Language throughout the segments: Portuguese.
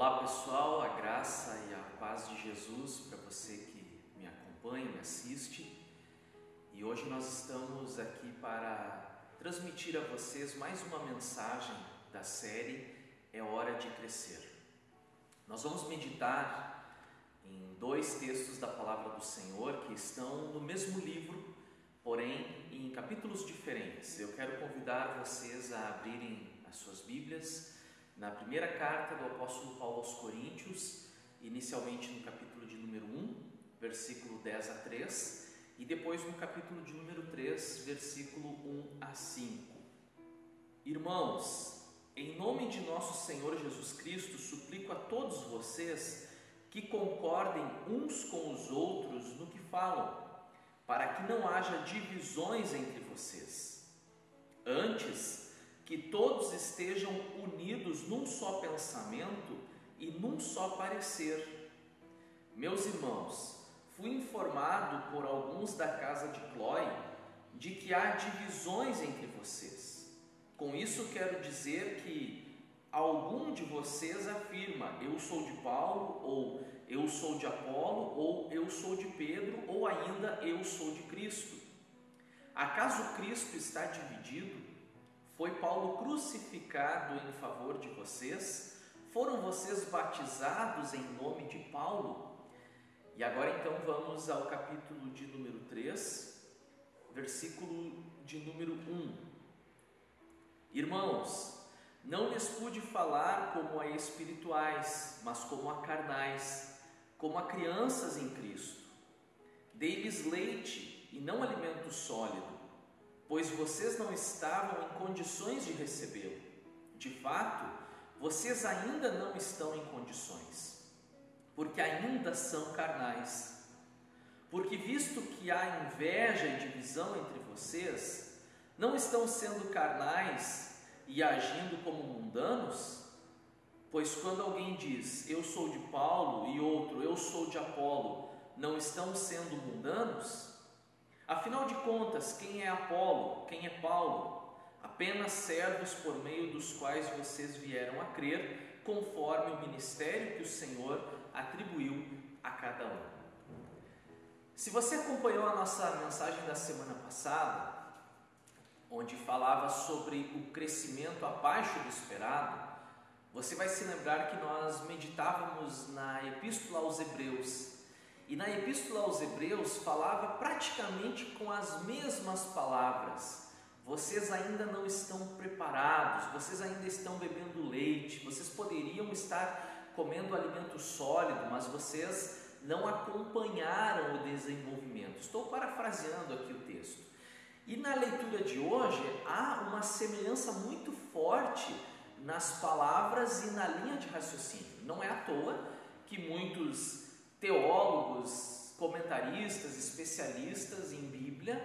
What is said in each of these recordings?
Olá pessoal, a graça e a paz de Jesus para você que me acompanha, me assiste. E hoje nós estamos aqui para transmitir a vocês mais uma mensagem da série É Hora de Crescer. Nós vamos meditar em dois textos da palavra do Senhor que estão no mesmo livro, porém em capítulos diferentes. Eu quero convidar vocês a abrirem as suas Bíblias na primeira carta do apóstolo Paulo aos Coríntios, inicialmente no capítulo de número 1, versículo 10 a 3, e depois no capítulo de número 3, versículo 1 a 5. Irmãos, em nome de nosso Senhor Jesus Cristo, suplico a todos vocês que concordem uns com os outros no que falam, para que não haja divisões entre vocês. Antes, que todos estejam unidos num só pensamento e num só parecer. Meus irmãos, fui informado por alguns da casa de Clói de que há divisões entre vocês. Com isso quero dizer que algum de vocês afirma eu sou de Paulo, ou eu sou de Apolo, ou eu sou de Pedro, ou ainda eu sou de Cristo. Acaso Cristo está dividido? Foi Paulo crucificado em favor de vocês? Foram vocês batizados em nome de Paulo? E agora então vamos ao capítulo de número 3, versículo de número 1. Irmãos, não lhes pude falar como a espirituais, mas como a carnais, como a crianças em Cristo. Dei-lhes leite e não alimento sólido pois vocês não estavam em condições de recebê-lo. De fato, vocês ainda não estão em condições, porque ainda são carnais. Porque, visto que há inveja e divisão entre vocês, não estão sendo carnais e agindo como mundanos? Pois quando alguém diz eu sou de Paulo e outro eu sou de Apolo, não estão sendo mundanos? Afinal de contas, quem é Apolo? Quem é Paulo? Apenas servos por meio dos quais vocês vieram a crer, conforme o ministério que o Senhor atribuiu a cada um. Se você acompanhou a nossa mensagem da semana passada, onde falava sobre o crescimento abaixo do esperado, você vai se lembrar que nós meditávamos na Epístola aos Hebreus e na Epístola aos Hebreus falava praticamente com as mesmas palavras. Vocês ainda não estão preparados, vocês ainda estão bebendo leite, vocês poderiam estar comendo alimento sólido, mas vocês não acompanharam o desenvolvimento. Estou parafraseando aqui o texto. E na leitura de hoje há uma semelhança muito forte nas palavras e na linha de raciocínio. Não é à toa que muitos teólogos, comentaristas, especialistas em Bíblia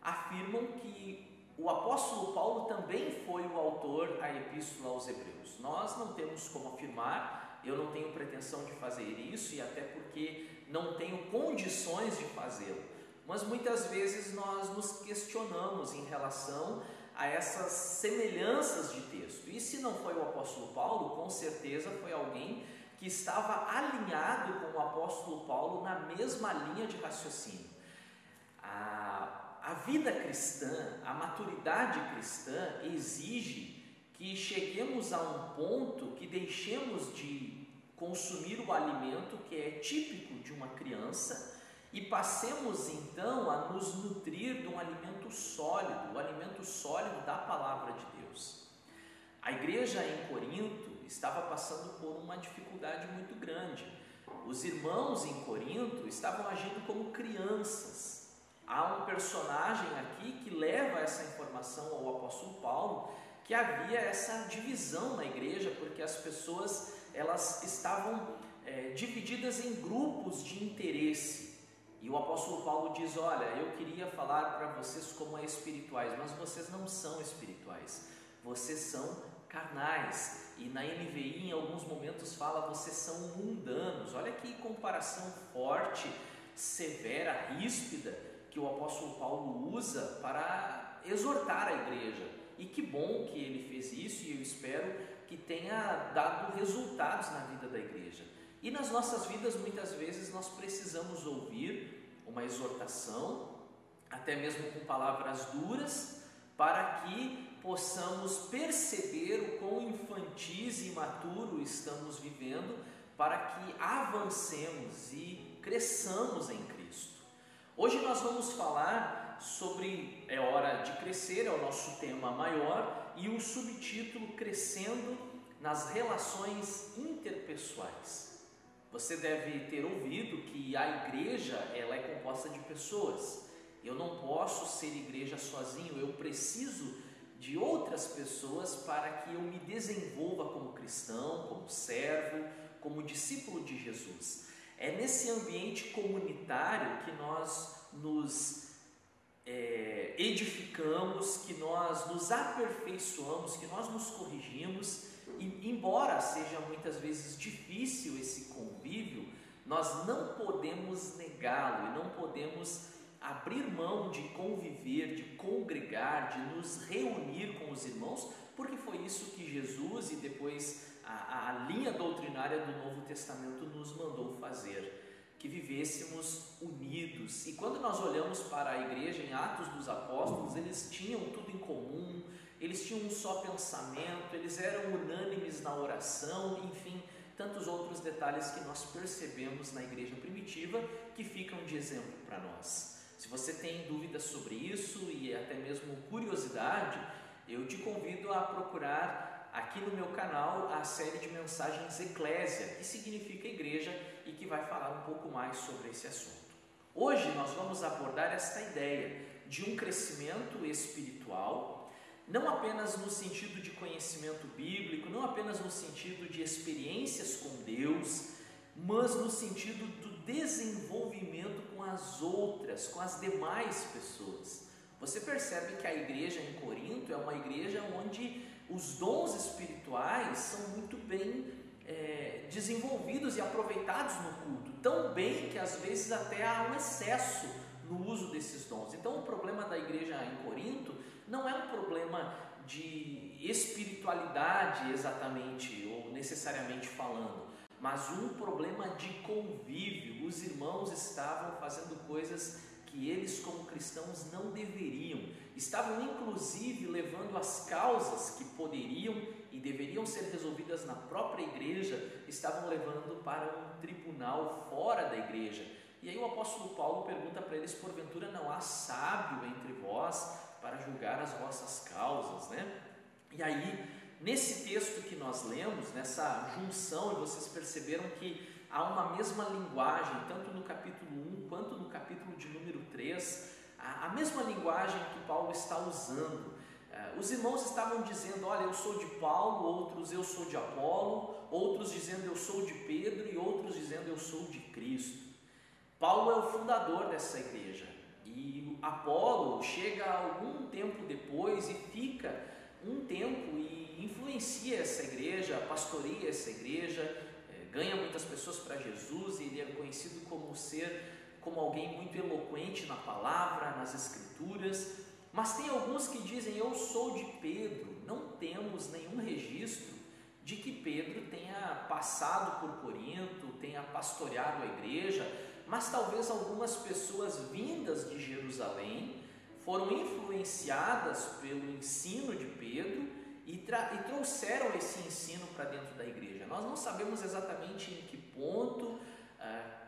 afirmam que o apóstolo Paulo também foi o autor da epístola aos Hebreus. Nós não temos como afirmar, eu não tenho pretensão de fazer isso e até porque não tenho condições de fazê-lo. Mas muitas vezes nós nos questionamos em relação a essas semelhanças de texto. E se não foi o apóstolo Paulo, com certeza foi alguém que estava alinhado com o apóstolo Paulo na mesma linha de raciocínio. A, a vida cristã, a maturidade cristã exige que cheguemos a um ponto que deixemos de consumir o alimento que é típico de uma criança e passemos então a nos nutrir de um alimento sólido, o alimento sólido da palavra de Deus. A igreja em Corinto estava passando por uma dificuldade muito grande. Os irmãos em Corinto estavam agindo como crianças. Há um personagem aqui que leva essa informação ao apóstolo Paulo que havia essa divisão na igreja porque as pessoas elas estavam é, divididas em grupos de interesse. E o apóstolo Paulo diz: Olha, eu queria falar para vocês como é espirituais, mas vocês não são espirituais, vocês são carnais. E na NVI, em alguns momentos, fala vocês são mundanos. Olha que comparação forte, severa, ríspida que o apóstolo Paulo usa para exortar a igreja. E que bom que ele fez isso e eu espero que tenha dado resultados na vida da igreja. E nas nossas vidas, muitas vezes, nós precisamos ouvir uma exortação, até mesmo com palavras duras, para que possamos perceber o quão infantis e imaturo estamos vivendo, para que avancemos e cresçamos em Cristo. Hoje nós vamos falar sobre é hora de crescer, é o nosso tema maior, e o subtítulo Crescendo nas relações interpessoais. Você deve ter ouvido que a igreja ela é composta de pessoas. Eu não posso ser igreja sozinho, eu preciso de outras pessoas para que eu me desenvolva como cristão, como servo, como discípulo de Jesus. É nesse ambiente comunitário que nós nos é, edificamos, que nós nos aperfeiçoamos, que nós nos corrigimos, e embora seja muitas vezes difícil esse convívio, nós não podemos negá-lo e não podemos abrir mão de conviver, de congregar, de nos reunir com os irmãos, porque foi isso que Jesus e depois a, a linha doutrinária do Novo Testamento nos mandou fazer que vivêssemos unidos. E quando nós olhamos para a igreja em Atos dos Apóstolos, eles tinham tudo em comum, eles tinham um só pensamento, eles eram unânimes na oração, enfim, tantos outros detalhes que nós percebemos na igreja primitiva que ficam de exemplo para nós. Se você tem dúvidas sobre isso e até mesmo curiosidade, eu te convido a procurar aqui no meu canal a série de mensagens Eclésia, que significa igreja e que vai falar um pouco mais sobre esse assunto. Hoje nós vamos abordar esta ideia de um crescimento espiritual, não apenas no sentido de conhecimento bíblico, não apenas no sentido de experiências com Deus, mas no sentido do desenvolvimento com as outras, com as demais pessoas. Você percebe que a igreja em Corinto é uma igreja onde os dons espirituais são muito bem é, desenvolvidos e aproveitados no culto, tão bem que às vezes até há um excesso no uso desses dons. Então, o problema da igreja em Corinto não é um problema de espiritualidade exatamente ou necessariamente falando, mas um problema de convívio. Os irmãos estavam fazendo coisas que eles, como cristãos, não deveriam. Estavam inclusive levando as causas que poderiam e deveriam ser resolvidas na própria igreja, estavam levando para um tribunal fora da igreja. E aí o apóstolo Paulo pergunta para eles: porventura não há sábio entre vós para julgar as vossas causas, né? E aí, nesse texto que nós lemos, nessa junção, e vocês perceberam que há uma mesma linguagem, tanto no capítulo 1 quanto no capítulo de número 3, a, mesma linguagem que Paulo está usando. Uh, os irmãos estavam dizendo: Olha, eu sou de Paulo, outros eu sou de Apolo, outros dizendo eu sou de Pedro e outros dizendo eu sou de Cristo. Paulo é o fundador dessa igreja e Apolo chega algum tempo depois e fica um tempo e influencia essa igreja, pastoreia essa igreja, ganha muitas pessoas para Jesus e ele é conhecido como ser como alguém muito eloquente na palavra, nas escrituras. Mas tem alguns que dizem: Eu sou de Pedro. Não temos nenhum registro de que Pedro tenha passado por Corinto, tenha pastoreado a igreja, mas talvez algumas pessoas vindas de Jerusalém foram influenciadas pelo ensino de Pedro e, e trouxeram esse ensino para dentro da igreja. Nós não sabemos exatamente em que ponto, uh,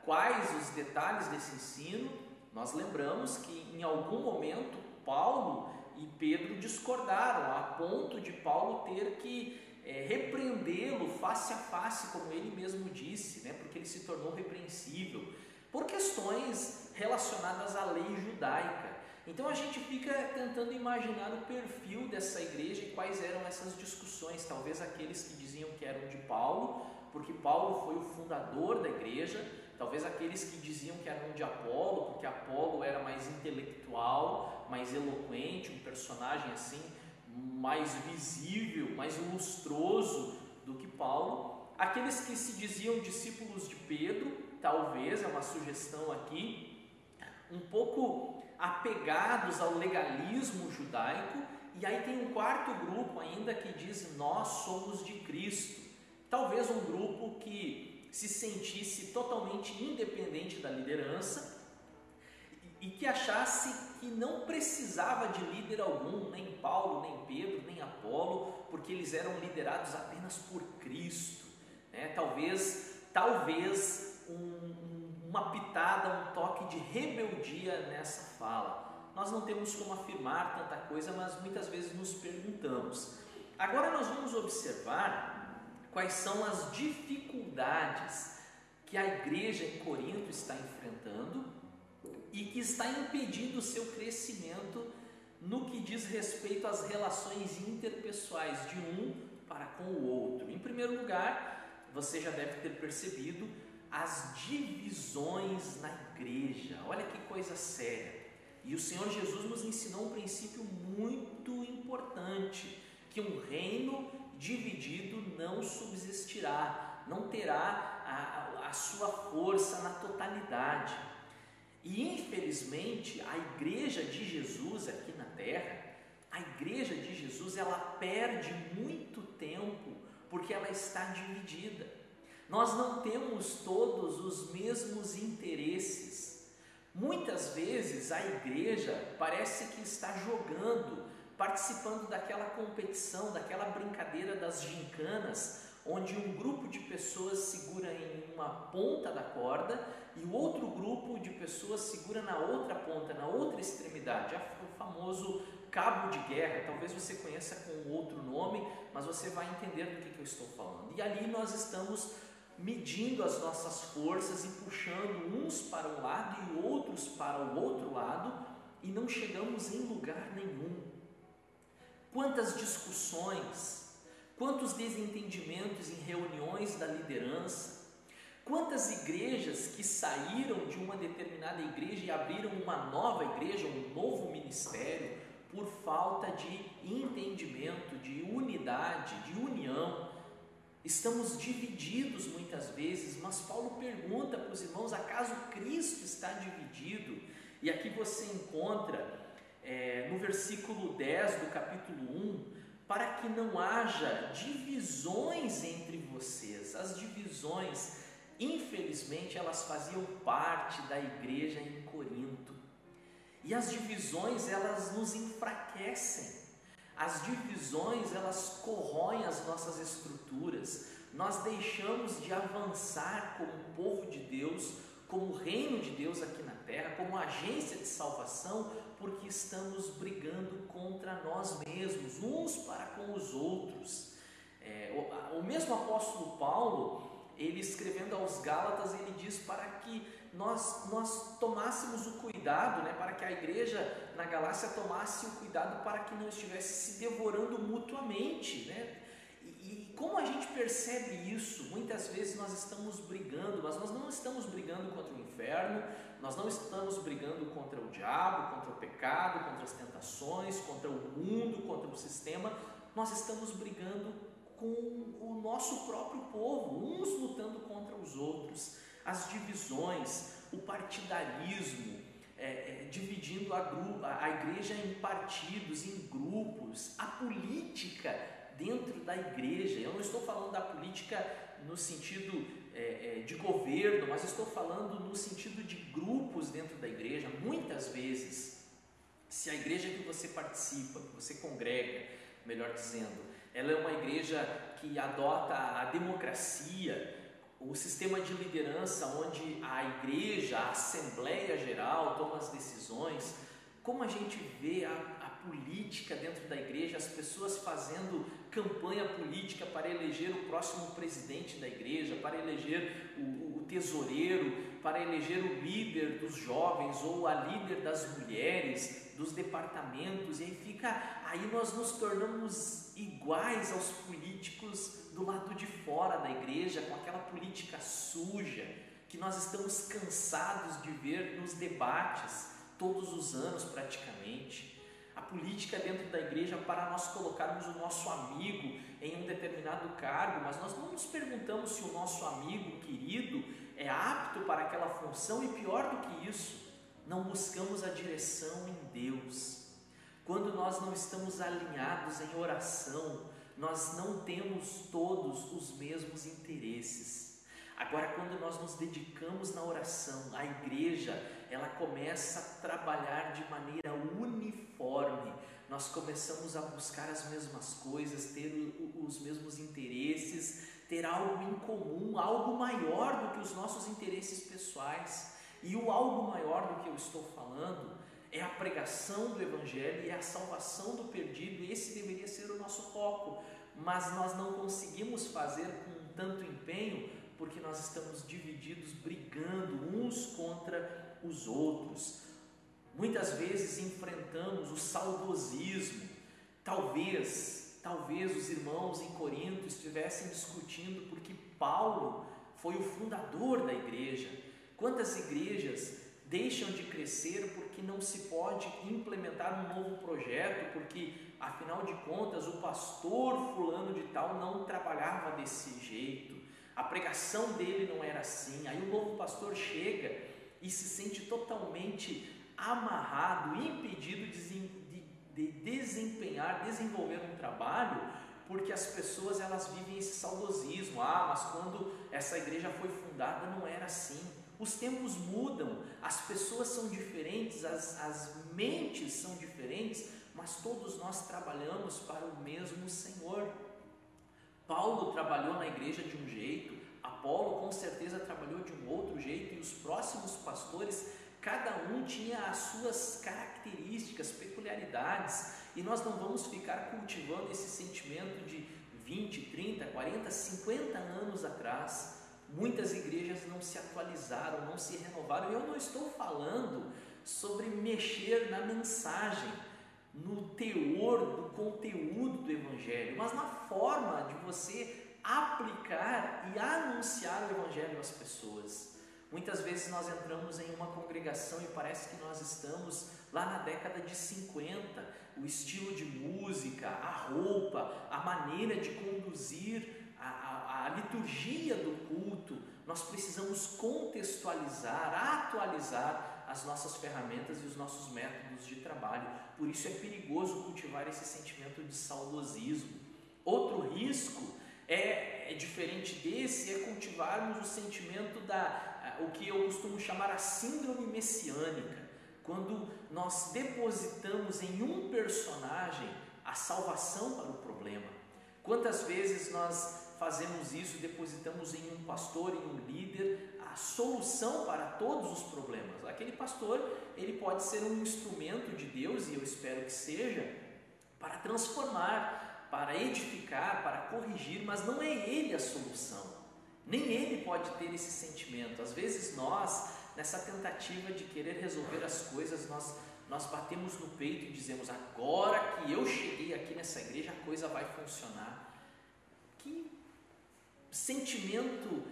quais os detalhes desse ensino. Nós lembramos que em algum momento Paulo e Pedro discordaram, a ponto de Paulo ter que é, repreendê-lo face a face, como ele mesmo disse, né, porque ele se tornou repreensível, por questões relacionadas à lei judaica. Então a gente fica tentando imaginar o perfil dessa igreja quais eram essas discussões. Talvez aqueles que diziam que eram de Paulo, porque Paulo foi o fundador da igreja, talvez aqueles que diziam que eram de Apolo, porque Apolo era mais intelectual, mais eloquente, um personagem assim mais visível, mais lustroso do que Paulo. Aqueles que se diziam discípulos de Pedro, talvez é uma sugestão aqui, um pouco apegados ao legalismo judaico, e aí tem um quarto grupo ainda que diz: Nós somos de Cristo. Talvez um grupo que se sentisse totalmente independente da liderança e que achasse que não precisava de líder algum, nem Paulo, nem Pedro, nem Apolo, porque eles eram liderados apenas por Cristo. Né? Talvez, talvez um, uma pitada, um toque de rebeldia nessa fala. Nós não temos como afirmar tanta coisa, mas muitas vezes nos perguntamos. Agora nós vamos observar quais são as dificuldades que a igreja em Corinto está enfrentando e que está impedindo o seu crescimento no que diz respeito às relações interpessoais de um para com o outro. Em primeiro lugar, você já deve ter percebido as divisões na igreja. Olha que coisa séria. E o Senhor Jesus nos ensinou um princípio muito importante: que um reino dividido não subsistirá, não terá a, a, sua força na totalidade. E infelizmente, a igreja de Jesus aqui na terra, a igreja de Jesus, ela perde muito tempo porque ela está dividida. Nós não temos todos os mesmos interesses. Muitas vezes a igreja parece que está jogando, participando daquela competição, daquela brincadeira das gincanas, onde um grupo de pessoas segura em uma ponta da corda e o outro grupo de pessoas segura na outra ponta, na outra extremidade, o famoso cabo de guerra. Talvez você conheça com outro nome, mas você vai entender do que, que eu estou falando. E ali nós estamos medindo as nossas forças e puxando uns para um lado e outros para o outro lado e não chegamos em lugar nenhum. Quantas discussões, Quantos desentendimentos em reuniões da liderança? Quantas igrejas que saíram de uma determinada igreja e abriram uma nova igreja, um novo ministério, por falta de entendimento, de unidade, de união? Estamos divididos muitas vezes, mas Paulo pergunta para os irmãos: acaso Cristo está dividido? E aqui você encontra é, no versículo 10 do capítulo 1 para que não haja divisões entre vocês. As divisões, infelizmente, elas faziam parte da igreja em Corinto. E as divisões, elas nos enfraquecem. As divisões, elas corroem as nossas estruturas. Nós deixamos de avançar como povo de Deus, como reino de Deus aqui na terra, como agência de salvação, porque estamos brigando contra nós mesmos, uns para com os outros. É, o, o mesmo apóstolo Paulo, ele escrevendo aos Gálatas, ele diz para que nós, nós tomássemos o cuidado, né, para que a igreja na Galácia tomasse o cuidado para que não estivesse se devorando mutuamente. Né? E, e como a gente percebe isso? Muitas vezes nós estamos brigando, mas nós não estamos brigando contra o inferno, nós não estamos brigando contra o diabo, contra o pecado, contra as tentações, contra o mundo, contra o sistema. Nós estamos brigando com o nosso próprio povo, uns lutando contra os outros. As divisões, o partidarismo, é, é, dividindo a, a igreja em partidos, em grupos, a política dentro da igreja. Eu não estou falando da política no sentido é, é, de governo, mas estou falando no sentido de grupos dentro da igreja. Muitas vezes, se a igreja que você participa, que você congrega, melhor dizendo, ela é uma igreja que adota a democracia, o sistema de liderança onde a igreja, a assembleia geral toma as decisões, como a gente vê a, a política dentro da igreja, as pessoas fazendo campanha política para eleger o próximo presidente da igreja, para eleger o, o, tesoureiro, para eleger o líder dos jovens ou a líder das mulheres, dos departamentos, e aí fica, aí nós nos tornamos iguais aos políticos do lado de fora da igreja, com aquela política suja que nós estamos cansados de ver nos debates todos os anos praticamente. A política dentro da igreja para nós colocarmos o nosso amigo em um determinado cargo, mas nós não nos perguntamos se o nosso amigo querido é apto para aquela função e pior do que isso, não buscamos a direção em Deus, quando nós não estamos alinhados em oração, nós não temos todos os mesmos interesses. Agora, quando nós nos dedicamos na oração, a igreja, ela começa a trabalhar de maneira uniforme. Nós começamos a buscar as mesmas coisas, ter os mesmos interesses, ter algo em comum, algo maior do que os nossos interesses pessoais. E o algo maior do que eu estou falando é a pregação do Evangelho e é a salvação do perdido. Esse deveria ser o nosso foco, mas nós não conseguimos fazer com tanto empenho porque nós estamos divididos, brigando uns contra os outros. Muitas vezes enfrentamos o saudosismo. Talvez, talvez os irmãos em Corinto estivessem discutindo porque Paulo foi o fundador da igreja. Quantas igrejas deixam de crescer porque não se pode implementar um novo projeto, porque afinal de contas o pastor fulano de tal não trabalhava desse jeito a pregação dele não era assim. Aí o novo pastor chega e se sente totalmente amarrado, impedido de, de desempenhar, desenvolver um trabalho, porque as pessoas elas vivem esse saudosismo. Ah, mas quando essa igreja foi fundada não era assim. Os tempos mudam, as pessoas são diferentes, as, as mentes são diferentes, mas todos nós trabalhamos para o mesmo Senhor. Paulo trabalhou na igreja de um jeito, Apolo com certeza trabalhou de um outro jeito, e os próximos pastores, cada um tinha as suas características, peculiaridades, e nós não vamos ficar cultivando esse sentimento de 20, 30, 40, 50 anos atrás. Muitas igrejas não se atualizaram, não se renovaram. Eu não estou falando sobre mexer na mensagem, no teor do conteúdo do Evangelho, mas na forma de você aplicar e anunciar o Evangelho às pessoas. Muitas vezes nós entramos em uma congregação e parece que nós estamos lá na década de 50. O estilo de música, a roupa, a maneira de conduzir a, a, liturgia do culto, nós precisamos contextualizar, atualizar as nossas ferramentas e os nossos métodos de trabalho. Por isso é perigoso cultivar esse sentimento de saudosismo. Outro risco é, é diferente desse é cultivarmos o sentimento da o que eu costumo chamar a síndrome messiânica, quando nós depositamos em um personagem a salvação para o problema. Quantas vezes nós fazemos isso, depositamos em um pastor, em um líder, a solução para todos os problemas. Aquele pastor, ele pode ser um instrumento de Deus, e eu espero que seja, para transformar, para edificar, para corrigir, mas não é ele a solução. Nem ele pode ter esse sentimento. Às vezes nós, nessa tentativa de querer resolver as coisas, nós nós batemos no peito e dizemos: agora que eu cheguei aqui nessa igreja, a coisa vai funcionar. Que sentimento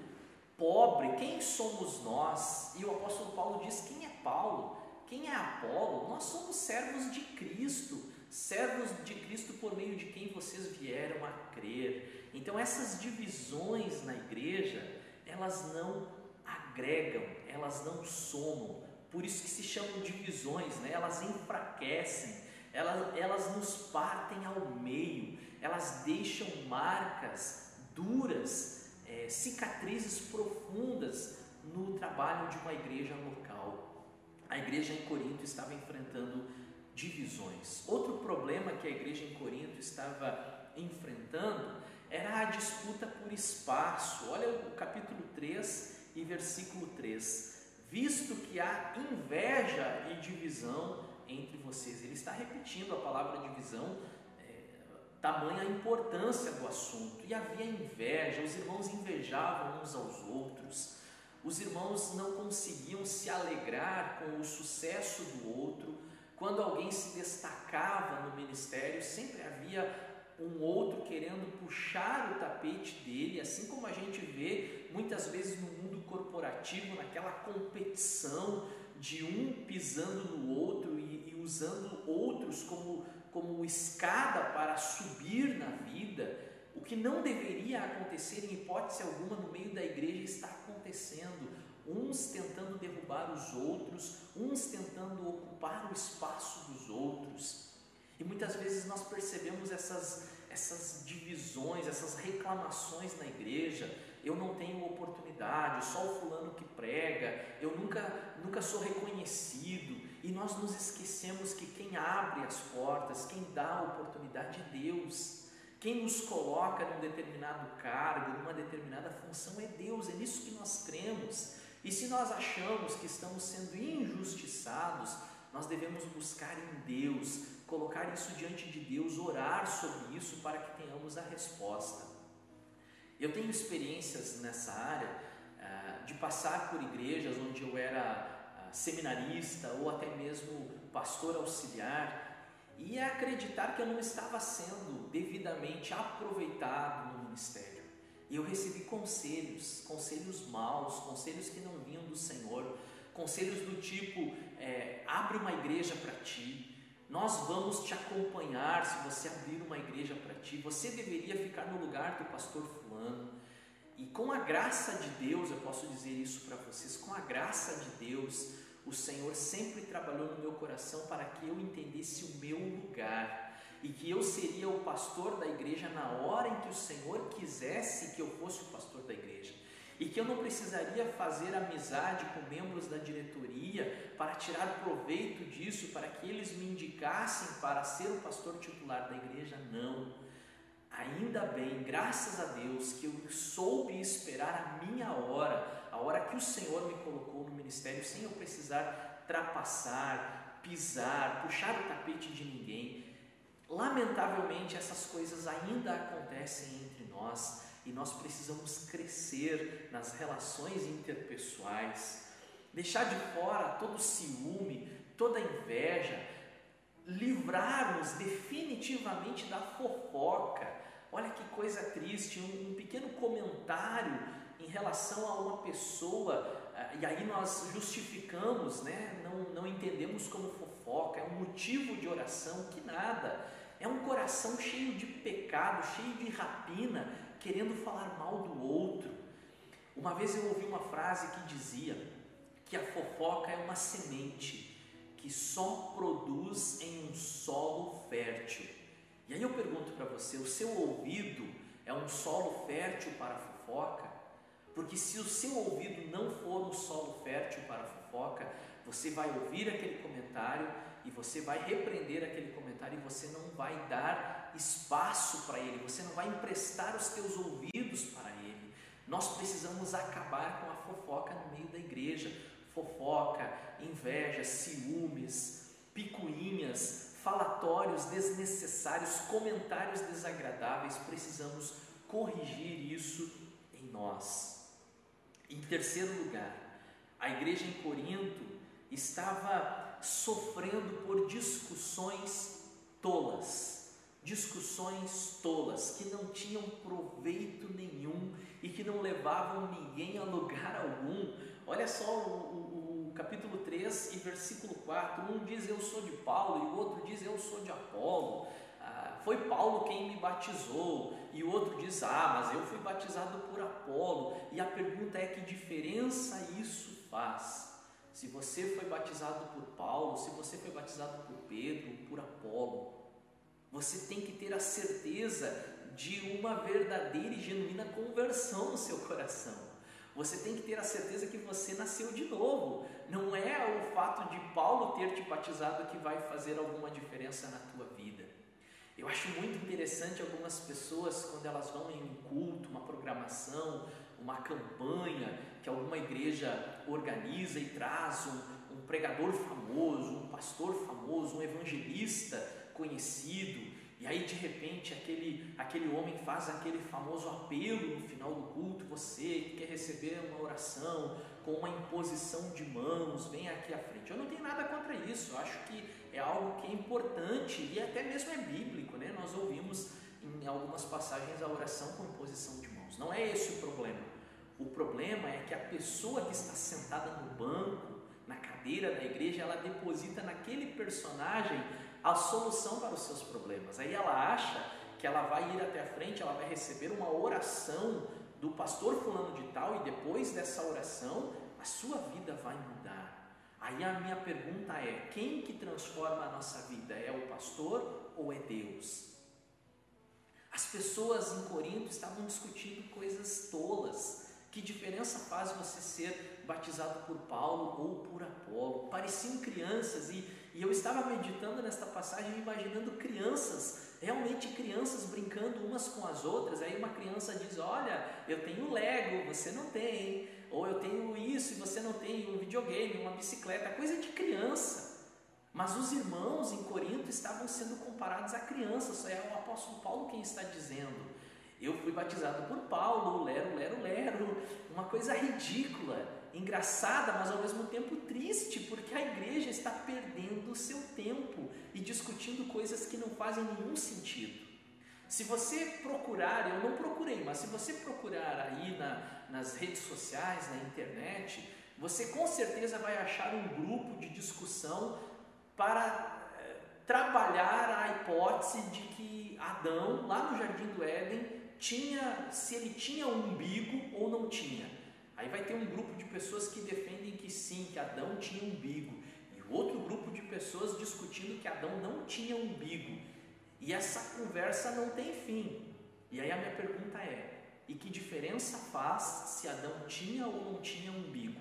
pobre, quem somos nós? E o apóstolo Paulo diz: quem é Paulo? Quem é Apolo? Nós somos servos de Cristo, servos de Cristo por meio de quem vocês vieram a crer. Então, essas divisões na igreja, elas não agregam, elas não somam. Por isso que se chamam divisões, né? elas enfraquecem, elas, elas nos partem ao meio, elas deixam marcas duras é, cicatrizes profundas no trabalho de uma igreja local. A igreja em Corinto estava enfrentando divisões. Outro problema que a igreja em Corinto estava enfrentando era a disputa por espaço. Olha o capítulo 3 e versículo 3. Visto que há inveja e divisão entre vocês. Ele está repetindo a palavra divisão tamanha a importância do assunto. E havia inveja, os irmãos invejavam uns aos outros, os irmãos não conseguiam se alegrar com o sucesso do outro. Quando alguém se destacava no ministério, sempre havia um outro querendo puxar o tapete dele, assim como a gente vê muitas vezes no mundo corporativo, naquela competição de um pisando no outro e, e usando outros como como escada para subir na vida, o que não deveria acontecer em hipótese alguma no meio da igreja está acontecendo. uns tentando derrubar os outros, uns tentando ocupar o espaço dos outros. E muitas vezes nós percebemos essas, essas divisões, essas reclamações na igreja. Eu não tenho oportunidade, só o fulano que prega, eu nunca, nunca sou reconhecido. E nós nos esquecemos que quem abre as portas, quem dá a oportunidade é Deus. Quem nos coloca num determinado cargo, numa determinada função é Deus, é nisso que nós cremos. E se nós achamos que estamos sendo injustiçados, nós devemos buscar em Deus, colocar isso diante de Deus, orar sobre isso para que tenhamos a resposta. Eu tenho experiências nessa área ah, de passar por igrejas onde eu era seminarista ou até mesmo pastor auxiliar e acreditar que eu não estava sendo devidamente aproveitado no ministério. E eu recebi conselhos, conselhos maus, conselhos que não vinham do Senhor, conselhos do tipo: é, abre uma igreja para ti, nós vamos te acompanhar se você abrir uma igreja para ti, você deveria ficar no lugar do pastor Fulano. E com a graça de Deus, eu posso dizer isso para vocês, com a graça de Deus, o Senhor sempre trabalhou no meu coração para que eu entendesse o meu lugar e que eu seria o pastor da igreja na hora em que o Senhor quisesse que eu fosse o pastor da igreja. E que eu não precisaria fazer amizade com membros da diretoria para tirar proveito disso, para que eles me indicassem para ser o pastor titular da igreja. Não. Ainda bem, graças a Deus, que eu soube esperar a minha hora a hora que o Senhor me colocou no ministério, sem eu precisar trapassar, pisar, puxar o tapete de ninguém. Lamentavelmente, essas coisas ainda acontecem entre nós e nós precisamos crescer nas relações interpessoais, deixar de fora todo ciúme, toda inveja, livrar-nos definitivamente da fofoca. Olha que coisa triste, um, um pequeno comentário em relação a uma pessoa, eh, e aí nós justificamos, né? não, não entendemos como fofoca, é um motivo de oração, que nada, é um coração cheio de pecado, cheio de rapina, querendo falar mal do outro. Uma vez eu ouvi uma frase que dizia que a fofoca é uma semente que só produz em um solo fértil. E aí eu pergunto para você: o seu ouvido é um solo fértil para a fofoca? Porque se o seu ouvido não for um solo fértil para a fofoca, você vai ouvir aquele comentário e você vai repreender aquele comentário e você não vai dar espaço para ele, você não vai emprestar os teus ouvidos para ele. Nós precisamos acabar com a fofoca no meio da igreja. Fofoca, inveja, ciúmes, picuinhas, falatórios desnecessários, comentários desagradáveis. Precisamos corrigir isso em nós. Em terceiro lugar, a igreja em Corinto estava sofrendo por discussões tolas, discussões tolas que não tinham proveito nenhum e que não levavam ninguém a lugar algum. Olha só o, o, capítulo 3 e versículo 4: um diz eu sou de Paulo e o outro diz eu sou de Apolo. Ah, foi Paulo quem me batizou, e o outro diz: Ah, mas eu fui batizado por Apolo. E a pergunta é: que diferença isso faz? Se você foi batizado por Paulo, se você foi batizado por Pedro, por Apolo, você tem que ter a certeza de uma verdadeira e genuína conversão no seu coração. Você tem que ter a certeza que você nasceu de novo. Não é o fato de Paulo ter te batizado que vai fazer alguma diferença na tua vida. Eu acho muito interessante algumas pessoas, quando elas vão em um culto, uma programação, uma campanha que alguma igreja organiza e traz um, um pregador famoso, um pastor famoso, um evangelista conhecido, e aí de repente aquele, aquele homem faz aquele famoso apelo no final do culto, você que quer receber uma oração com uma imposição de mãos, vem aqui à frente. Eu não tenho nada contra isso, eu acho que é algo que é importante e até mesmo é bíblico, né? Nós ouvimos em algumas passagens a oração com imposição de mãos. Não é esse o problema. O problema é que a pessoa que está sentada no banco, na cadeira da igreja, ela deposita naquele personagem a solução para os seus problemas. Aí ela acha que ela vai ir até a frente, ela vai receber uma oração do pastor fulano de tal e depois dessa oração a sua vida vai mudar. Aí a minha pergunta é: quem que transforma a nossa vida? É o pastor ou é Deus? As pessoas em Corinto estavam discutindo coisas tolas. Que diferença faz você ser batizado por Paulo ou por Apolo? Pareciam crianças e, e eu estava meditando nesta passagem, imaginando crianças, realmente crianças brincando umas com as outras. Aí uma criança diz: Olha, eu tenho Lego, você não tem. Ou eu tenho isso e você não tem, um videogame, uma bicicleta, coisa de criança. Mas os irmãos em Corinto estavam sendo comparados a crianças, é o apóstolo Paulo quem está dizendo. Eu fui batizado por Paulo, lero, lero, lero, uma coisa ridícula, engraçada, mas ao mesmo tempo triste, porque a igreja está perdendo seu tempo e discutindo coisas que não fazem nenhum sentido. Se você procurar, eu não procurei, mas se você procurar aí na, nas redes sociais, na internet, você com certeza vai achar um grupo de discussão para eh, trabalhar a hipótese de que Adão, lá no jardim do Éden, tinha, se ele tinha um umbigo ou não tinha. Aí vai ter um grupo de pessoas que defendem que sim, que Adão tinha um umbigo, outro grupo de pessoas discutindo que Adão não tinha umbigo. E essa conversa não tem fim. E aí a minha pergunta é: e que diferença faz se Adão tinha ou não tinha umbigo?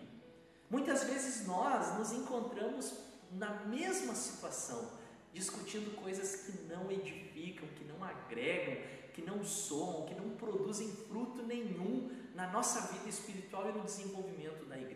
Muitas vezes nós nos encontramos na mesma situação, discutindo coisas que não edificam, que não agregam, que não somam, que não produzem fruto nenhum na nossa vida espiritual e no desenvolvimento da igreja.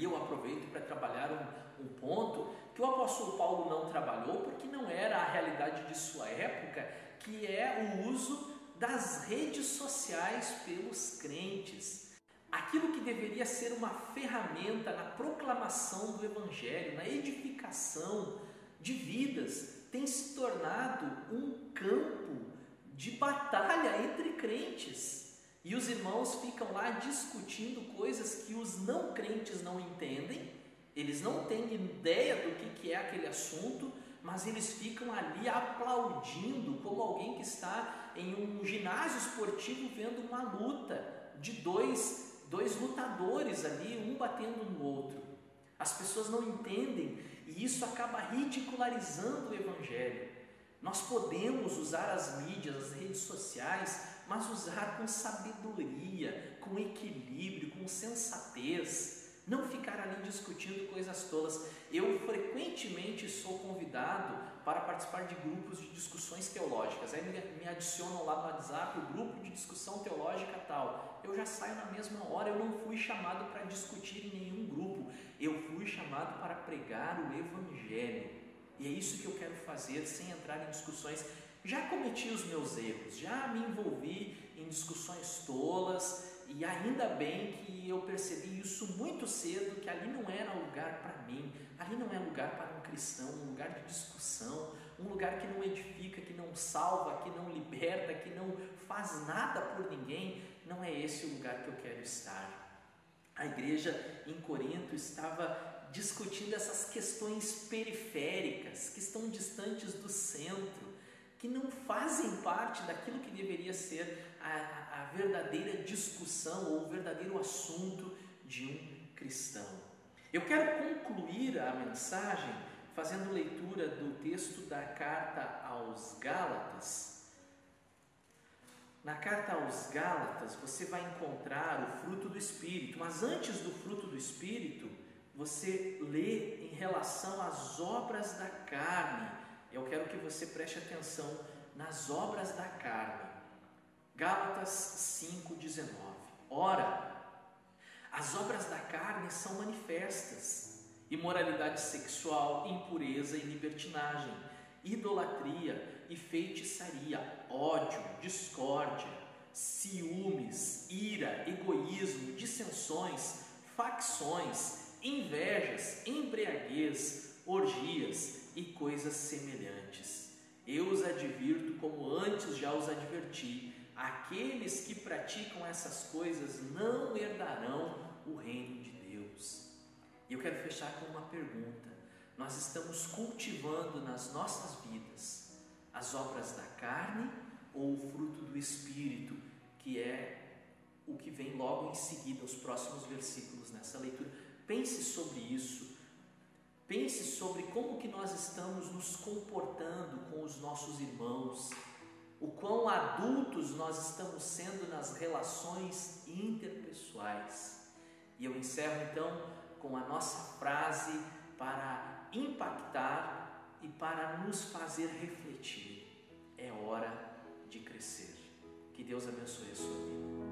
Aí eu aproveito para trabalhar um, um ponto que o apóstolo Paulo não trabalhou porque não era a realidade de sua época, que é o uso das redes sociais pelos crentes aquilo que deveria ser uma ferramenta na proclamação do Evangelho, na edificação de vidas, tem se tornado um campo de batalha entre crentes. E os irmãos ficam lá discutindo coisas que os não crentes não entendem, eles não têm ideia do que é aquele assunto, mas eles ficam ali aplaudindo como alguém que está em um ginásio esportivo vendo uma luta de dois dois lutadores ali, um batendo no outro. As pessoas não entendem e isso acaba ridicularizando o Evangelho. Nós podemos usar as mídias, as redes sociais, mas usar com sabedoria, com equilíbrio, com sensatez. Não ficar ali discutindo coisas tolas. Eu frequentemente sou convidado para participar de grupos de discussões teológicas. Aí me, adicionam lá no WhatsApp o grupo de discussão teológica tal. Eu já saio na mesma hora, eu não fui chamado para discutir em nenhum grupo. Eu fui chamado para pregar o Evangelho. E é isso que eu quero fazer sem entrar em discussões. Já cometi os meus erros, já me envolvi em discussões tolas, e ainda bem que eu percebi isso muito cedo, que ali não era lugar para mim, ali não é lugar para um cristão, um lugar de discussão, um lugar que não edifica, que não salva, que não liberta, que não faz nada por ninguém. Não é esse o lugar que eu quero estar. A igreja em Corinto estava discutindo essas questões periféricas, que estão distantes do centro, que não fazem parte daquilo que deveria ser a, a verdadeira discussão ou o verdadeiro assunto de um cristão. Eu quero concluir a mensagem fazendo leitura do texto da carta aos Gálatas. Na carta aos Gálatas você vai encontrar o fruto do Espírito, mas antes do fruto do Espírito, você lê em relação às obras da carne. Eu quero que você preste atenção nas obras da carne. Gálatas 5,19. Ora, as obras da carne são manifestas: imoralidade sexual, impureza e libertinagem, idolatria e feitiçaria, ódio, discórdia, ciúmes, ira, egoísmo, dissensões, facções, invejas, embriaguez, orgias e coisas semelhantes. Eu os advirto como antes já os adverti aqueles que praticam essas coisas não herdarão o reino de Deus. E eu quero fechar com uma pergunta: nós estamos cultivando nas nossas vidas as obras da carne ou o fruto do Espírito, que é o que vem logo em seguida, os próximos versículos nessa leitura. Pense sobre isso. Pense sobre como que nós estamos nos comportando com os nossos irmãos, o quão adultos nós estamos sendo nas relações interpessoais. E eu encerro então com a nossa frase para impactar e para nos fazer refletir. É hora de crescer. Que Deus abençoe a sua vida.